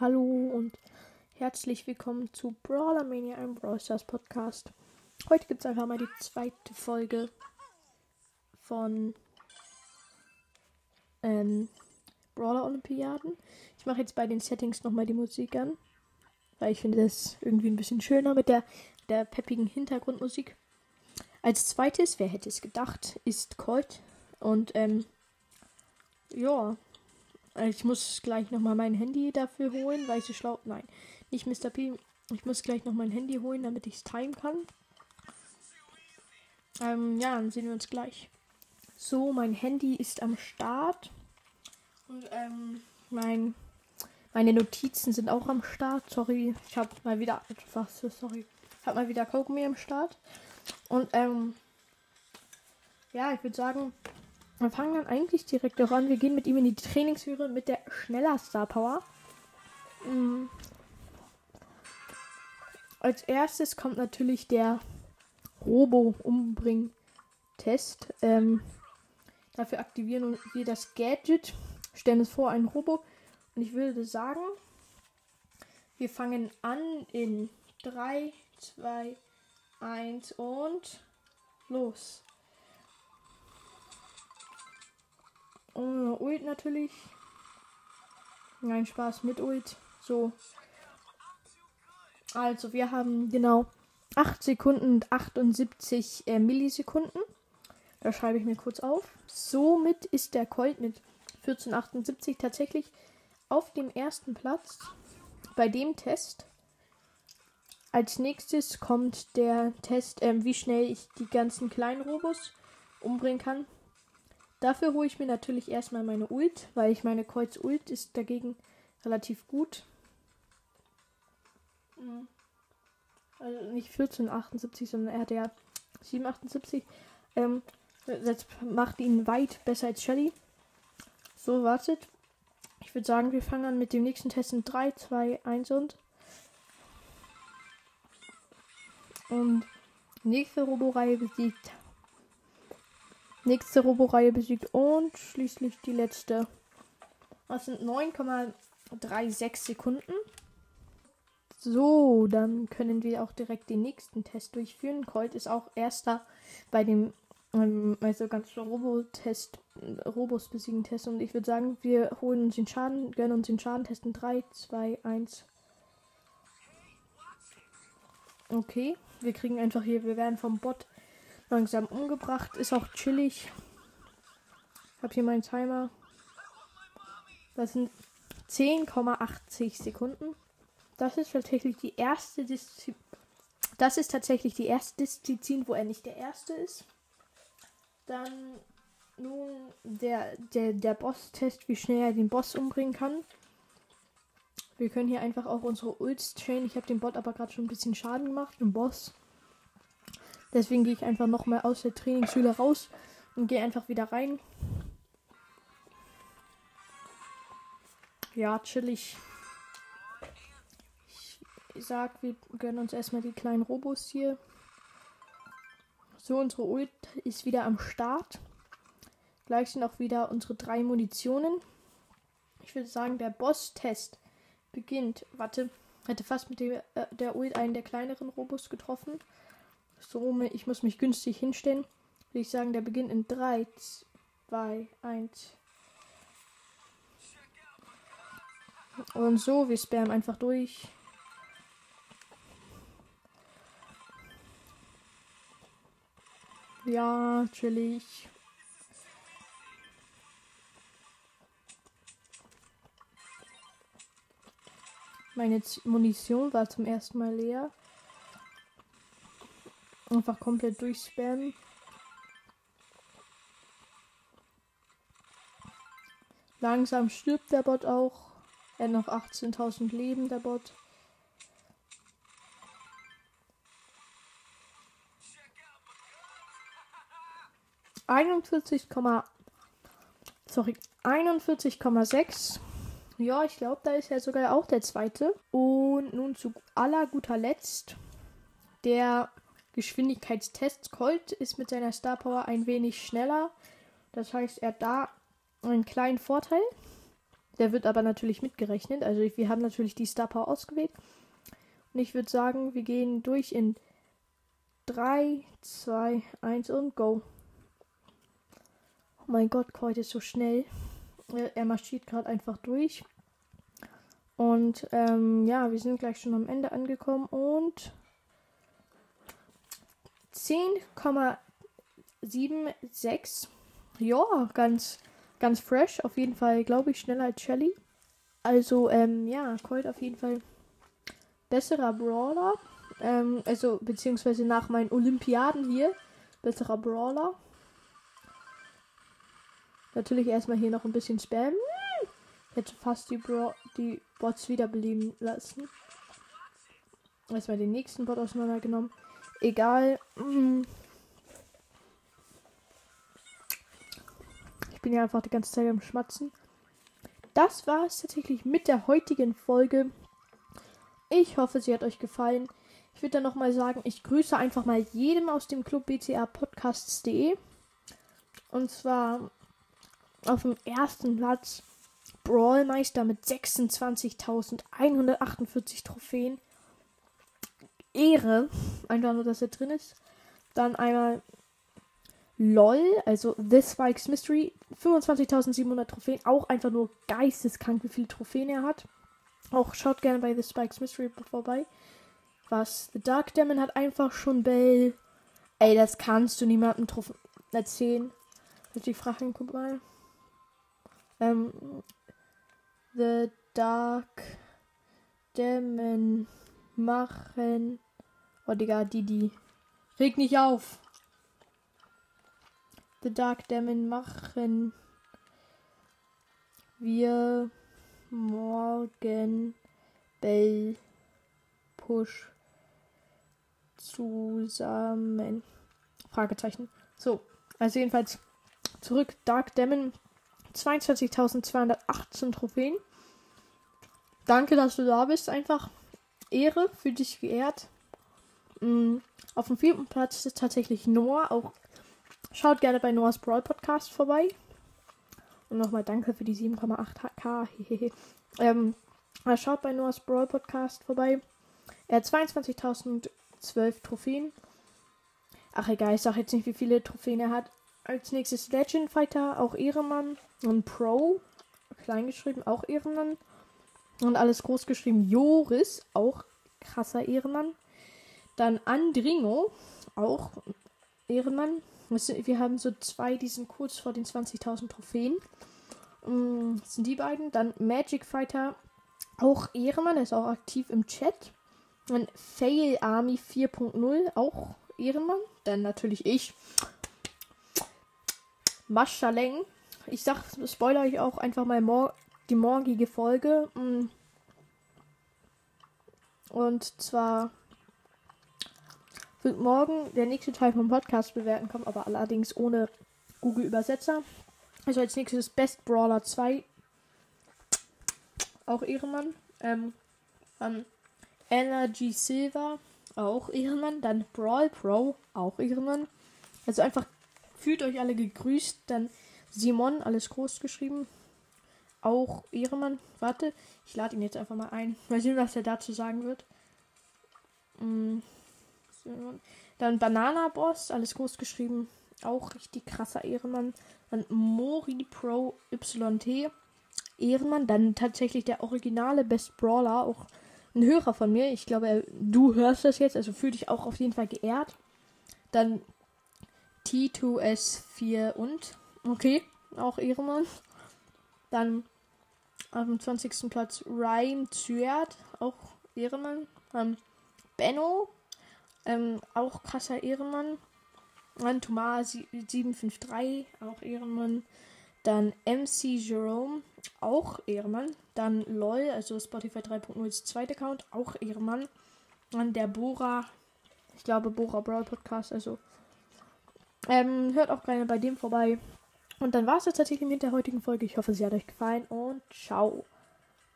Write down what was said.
Hallo und herzlich willkommen zu Brawler Mania, einem Brawl Stars Podcast. Heute gibt es einfach mal die zweite Folge von ähm, Brawler Olympiaden. Ich mache jetzt bei den Settings nochmal die Musik an, weil ich finde das irgendwie ein bisschen schöner mit der, der peppigen Hintergrundmusik. Als zweites, wer hätte es gedacht, ist Colt. Und ähm, ja, ich muss gleich nochmal mein Handy dafür holen, weil ich so schlau. Nein, nicht Mr. P. Ich muss gleich noch mein Handy holen, damit ich es timen kann. Ähm, ja, dann sehen wir uns gleich. So, mein Handy ist am Start. Und ähm, mein, meine Notizen sind auch am Start. Sorry, ich habe mal wieder etwas. Sorry. Ich habe mal wieder Kaugummi am Start. Und ähm, ja, ich würde sagen, wir fangen dann eigentlich direkt auch an. Wir gehen mit ihm in die Trainingshöhe mit der schneller Star Power. Mhm. Als erstes kommt natürlich der Robo-Umbring-Test. Ähm, dafür aktivieren wir das Gadget. Stellen uns vor, ein Robo. Und ich würde sagen, wir fangen an in 3, 2, 1 und los. Ohne Ult natürlich. Nein, Spaß mit Ult. So. Also, wir haben genau 8 Sekunden und 78 äh, Millisekunden. Da schreibe ich mir kurz auf. Somit ist der Colt mit 1478 tatsächlich auf dem ersten Platz bei dem Test. Als nächstes kommt der Test, äh, wie schnell ich die ganzen kleinen Robos umbringen kann. Dafür hole ich mir natürlich erstmal meine Ult, weil ich meine Kreuz Ult ist dagegen relativ gut. Mhm. Also nicht 1478, sondern er hat ja 778. Ähm, das macht ihn weit besser als Shelly. So, wartet. Ich würde sagen, wir fangen an mit dem nächsten Test in 3, 2, 1 und. Und nächste Roboreihe besiegt Nächste Roboreihe besiegt und schließlich die letzte. Das sind 9,36 Sekunden. So, dann können wir auch direkt den nächsten Test durchführen. Colt ist auch erster bei dem ähm, also ganz Robotest, Robos besiegen Test. Und ich würde sagen, wir holen uns den Schaden, gönnen uns den Schaden testen. 3, 2, 1. Okay, wir kriegen einfach hier, wir werden vom Bot langsam umgebracht. Ist auch chillig. Habe hier meinen Timer. Das sind 10,80 Sekunden. Das ist tatsächlich die erste Disziplin. Das ist tatsächlich die erste Disziplin, wo er nicht der erste ist. Dann nun der, der, der Boss-Test, wie schnell er den Boss umbringen kann. Wir können hier einfach auch unsere Ults chain. Ich habe dem Bot aber gerade schon ein bisschen Schaden gemacht. Im Boss. Deswegen gehe ich einfach nochmal aus der Trainingsschule raus und gehe einfach wieder rein. Ja, chillig. Ich sag, wir gönnen uns erstmal die kleinen Robos hier. So, unsere Ult ist wieder am Start. Gleich sind auch wieder unsere drei Munitionen. Ich würde sagen, der Boss-Test beginnt. Warte, hätte fast mit dem, äh, der Ult einen der kleineren Robos getroffen. So, ich muss mich günstig hinstellen. Würde ich sagen, der beginnt in 3, 2, 1. Und so, wir spammen einfach durch. Ja, chillig. Meine Munition war zum ersten Mal leer. Einfach komplett durchspammen. Langsam stirbt der Bot auch. Er hat noch 18.000 Leben, der Bot. Einundvierzig sorry 41,6 ja, ich glaube, da ist er sogar auch der zweite. Und nun zu aller guter Letzt der Geschwindigkeitstest. Colt ist mit seiner Star Power ein wenig schneller. Das heißt, er hat da einen kleinen Vorteil. Der wird aber natürlich mitgerechnet. Also wir haben natürlich die Star Power ausgewählt. Und ich würde sagen, wir gehen durch in 3, 2, 1 und go. Oh mein Gott, Coit ist so schnell. Er marschiert gerade einfach durch. Und ähm, ja, wir sind gleich schon am Ende angekommen und 10,76. Ja, ganz, ganz fresh. Auf jeden Fall, glaube ich, schneller als Shelly. Also, ähm, ja, Colt auf jeden Fall besserer Brawler. Ähm, also, beziehungsweise nach meinen Olympiaden hier. Besserer Brawler. Natürlich erstmal hier noch ein bisschen Spam. Ich hätte fast die, Bra die Bots wiederbeleben lassen. Erstmal den nächsten Bot auseinandergenommen. Egal. Mhm. Ich bin ja einfach die ganze Zeit am Schmatzen. Das war es tatsächlich mit der heutigen Folge. Ich hoffe, sie hat euch gefallen. Ich würde dann nochmal sagen, ich grüße einfach mal jedem aus dem Club BCA Podcasts.de. Und zwar auf dem ersten Platz Brawlmeister mit 26.148 Trophäen. Ehre. Einfach nur, dass er drin ist. Dann einmal LOL, also The Spikes Mystery. 25.700 Trophäen. Auch einfach nur geisteskrank, wie viele Trophäen er hat. Auch schaut gerne bei The Spikes Mystery vorbei. Was? The Dark Demon hat einfach schon Bell. Ey, das kannst du niemandem erzählen. Also ich frage guck mal. Ähm, The Dark Demon machen. Oh, Digga, Didi. Reg nicht auf. The Dark Demon machen wir morgen Bell Push zusammen. Fragezeichen. So, also jedenfalls zurück. Dark Demon 22.218 Trophäen. Danke, dass du da bist. Einfach Ehre, für dich geehrt. Mhm. Auf dem vierten Platz ist tatsächlich Noah. Auch schaut gerne bei Noahs Brawl Podcast vorbei. Und nochmal danke für die 7,8k. ähm, schaut bei Noahs Brawl Podcast vorbei. Er hat 22.012 Trophäen. Ach egal, ich sag jetzt nicht, wie viele Trophäen er hat. Als nächstes Legend Fighter, auch Ehrenmann. Und Pro, kleingeschrieben, auch Ehrenmann. Und alles groß geschrieben. Joris, auch krasser Ehrenmann. Dann Andringo, auch Ehrenmann. Wir haben so zwei, die sind kurz vor den 20.000 Trophäen. Mm, das sind die beiden. Dann Magic Fighter, auch Ehrenmann, ist auch aktiv im Chat. Dann Fail Army 4.0, auch Ehrenmann. Dann natürlich ich. Maschaleng. Ich sag, spoiler euch auch einfach mal mor die morgige Folge. Mm. Und zwar wird morgen der nächste Teil vom Podcast bewerten kommen, aber allerdings ohne Google Übersetzer. Also als nächstes Best Brawler 2. Auch Ehrenmann. Ähm, dann Energy Silver. Auch Ehrenmann. Dann Brawl Pro. Auch Ehrenmann. Also einfach fühlt euch alle gegrüßt. Dann Simon, alles groß geschrieben. Auch Ehrenmann. Warte, ich lade ihn jetzt einfach mal ein. Mal sehen, was er dazu sagen wird. Mm. Dann Banana Boss, alles groß geschrieben. Auch richtig krasser Ehrenmann. Dann Mori Pro YT. Ehrenmann. Dann tatsächlich der originale Best Brawler. Auch ein Hörer von mir. Ich glaube, du hörst das jetzt. Also fühl dich auch auf jeden Fall geehrt. Dann T2S4 und. Okay, auch Ehrenmann. Dann dem 20. Platz Ryan Zyert, auch Ehrenmann. Dann Benno, ähm, auch krasser Ehrenmann. Dann Thomas 753, auch Ehrenmann. Dann MC Jerome, auch Ehrenmann. Dann LOL, also Spotify 3.0 ist zweiter Account, auch Ehrenmann. Dann der Bora, ich glaube Bora Brawl Podcast, also ähm, hört auch gerne bei dem vorbei. Und dann war es jetzt tatsächlich mit der heutigen Folge. Ich hoffe, sie hat euch gefallen und ciao.